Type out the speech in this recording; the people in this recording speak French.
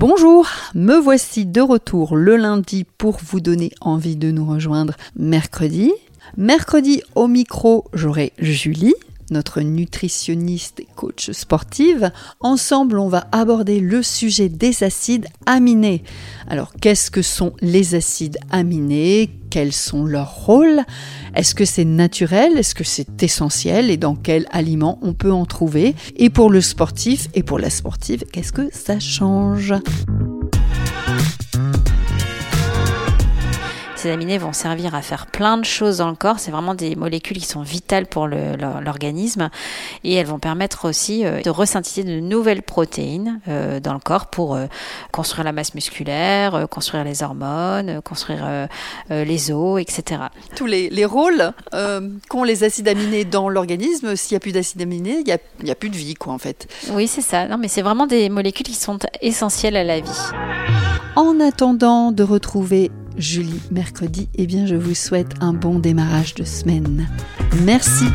Bonjour, me voici de retour le lundi pour vous donner envie de nous rejoindre mercredi. Mercredi au micro, j'aurai Julie, notre nutritionniste et coach sportive. Ensemble, on va aborder le sujet des acides aminés. Alors, qu'est-ce que sont les acides aminés? Quels sont leurs rôles? Est-ce que c'est naturel? Est-ce que c'est essentiel? Et dans quels aliments on peut en trouver? Et pour le sportif et pour la sportive, qu'est-ce que ça change? Ces aminés vont servir à faire plein de choses dans le corps. C'est vraiment des molécules qui sont vitales pour l'organisme et elles vont permettre aussi euh, de resynthétiser de nouvelles protéines euh, dans le corps pour euh, construire la masse musculaire, construire les hormones, construire les os, etc. Tous les, les rôles qu'ont les acides aminés dans l'organisme, s'il n'y a plus d'acides aminés, il n'y a, a, plus de vie, quoi, en fait. Oui, c'est ça. Non, mais c'est vraiment des molécules qui sont essentielles à la vie. En attendant de retrouver Julie mercredi, eh bien je vous souhaite un bon démarrage de semaine. Merci